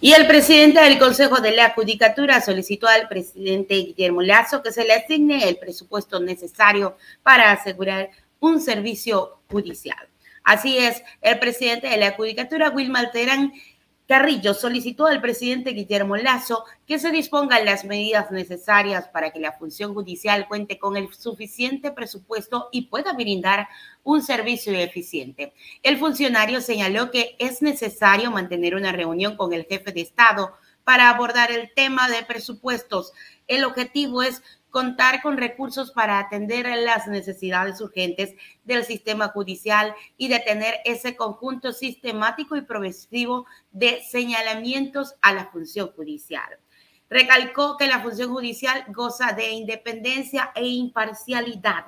Y el presidente del Consejo de la Judicatura solicitó al presidente Guillermo Lazo que se le asigne el presupuesto necesario para asegurar un servicio judicial. Así es, el presidente de la Judicatura, Wilmar Terán, Carrillo solicitó al presidente Guillermo Lazo que se dispongan las medidas necesarias para que la función judicial cuente con el suficiente presupuesto y pueda brindar un servicio eficiente. El funcionario señaló que es necesario mantener una reunión con el jefe de Estado para abordar el tema de presupuestos. El objetivo es contar con recursos para atender las necesidades urgentes del sistema judicial y de tener ese conjunto sistemático y progresivo de señalamientos a la función judicial. Recalcó que la función judicial goza de independencia e imparcialidad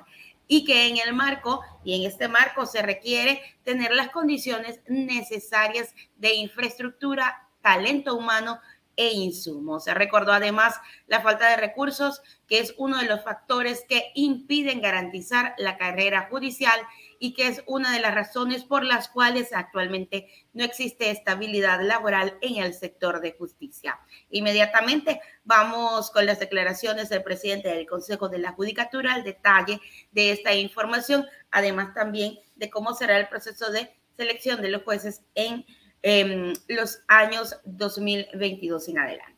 y que en el marco y en este marco se requiere tener las condiciones necesarias de infraestructura, talento humano, e insumos. Se recordó además la falta de recursos, que es uno de los factores que impiden garantizar la carrera judicial y que es una de las razones por las cuales actualmente no existe estabilidad laboral en el sector de justicia. Inmediatamente vamos con las declaraciones del presidente del Consejo de la Judicatura, el detalle de esta información, además también de cómo será el proceso de selección de los jueces en en los años 2022 en adelante.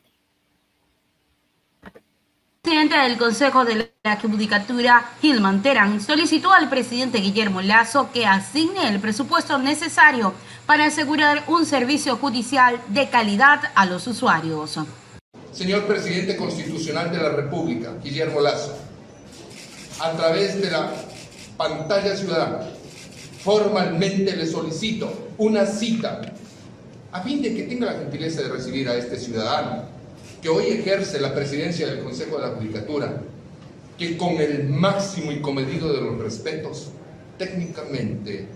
El presidente del Consejo de la Judicatura, Gilman Terán, solicitó al presidente Guillermo Lazo que asigne el presupuesto necesario para asegurar un servicio judicial de calidad a los usuarios. Señor presidente constitucional de la República, Guillermo Lazo, a través de la pantalla ciudadana, formalmente le solicito una cita a fin de que tenga la gentileza de recibir a este ciudadano que hoy ejerce la presidencia del Consejo de la Judicatura, que con el máximo y comedido de los respetos, técnicamente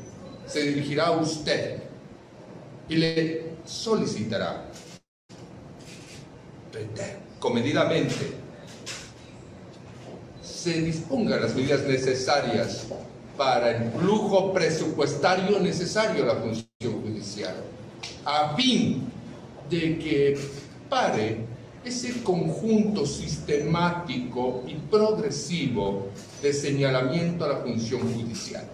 se dirigirá a usted y le solicitará comedidamente se dispongan las medidas necesarias para el flujo presupuestario necesario a la función judicial a fin de que pare ese conjunto sistemático y progresivo de señalamiento a la función judicial.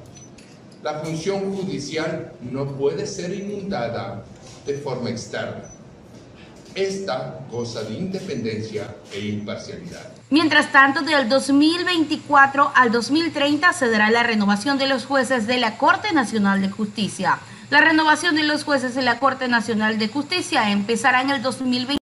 La función judicial no puede ser inundada de forma externa. Esta goza de independencia e imparcialidad. Mientras tanto, del 2024 al 2030 se dará la renovación de los jueces de la Corte Nacional de Justicia. La renovación de los jueces de la Corte Nacional de Justicia empezará en el 2020.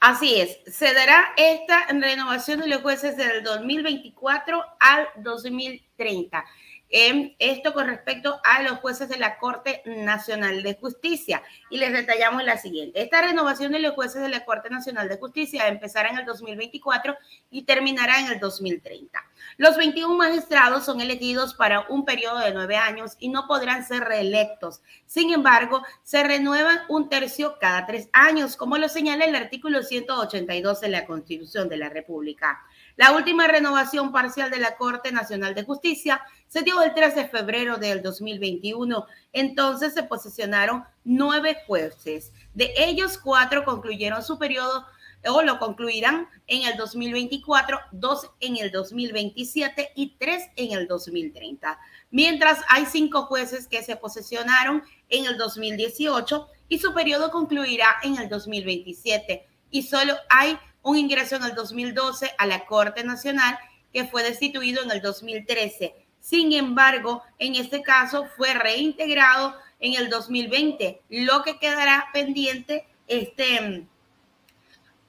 Así es, se dará esta renovación de los jueces del 2024 al 2030 esto con respecto a los jueces de la Corte Nacional de Justicia. Y les detallamos la siguiente. Esta renovación de los jueces de la Corte Nacional de Justicia empezará en el 2024 y terminará en el 2030. Los 21 magistrados son elegidos para un periodo de nueve años y no podrán ser reelectos. Sin embargo, se renuevan un tercio cada tres años, como lo señala el artículo 182 de la Constitución de la República. La última renovación parcial de la Corte Nacional de Justicia se dio el 13 de febrero del 2021. Entonces se posicionaron nueve jueces. De ellos, cuatro concluyeron su periodo o lo concluirán en el 2024, dos en el 2027 y tres en el 2030. Mientras hay cinco jueces que se posesionaron en el 2018 y su periodo concluirá en el 2027. Y solo hay un ingreso en el 2012 a la Corte Nacional que fue destituido en el 2013. Sin embargo, en este caso fue reintegrado en el 2020, lo que quedará pendiente este,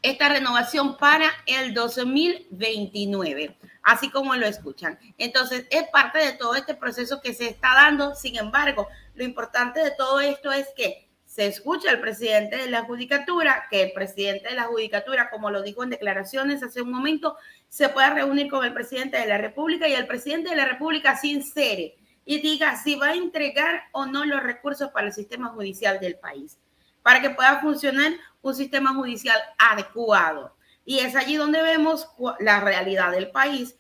esta renovación para el 2029, así como lo escuchan. Entonces, es parte de todo este proceso que se está dando. Sin embargo, lo importante de todo esto es que se escucha al presidente de la judicatura, que el presidente de la judicatura, como lo dijo en declaraciones hace un momento, se pueda reunir con el presidente de la República y el presidente de la República sincere y diga si va a entregar o no los recursos para el sistema judicial del país, para que pueda funcionar un sistema judicial adecuado. Y es allí donde vemos la realidad del país,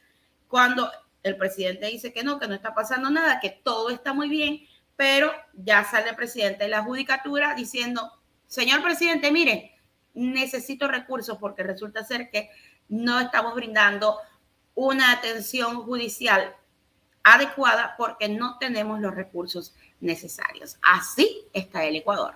cuando el presidente dice que no, que no está pasando nada, que todo está muy bien, pero ya sale el presidente de la judicatura diciendo, señor presidente, mire, necesito recursos porque resulta ser que no estamos brindando una atención judicial adecuada porque no tenemos los recursos necesarios. Así está el Ecuador.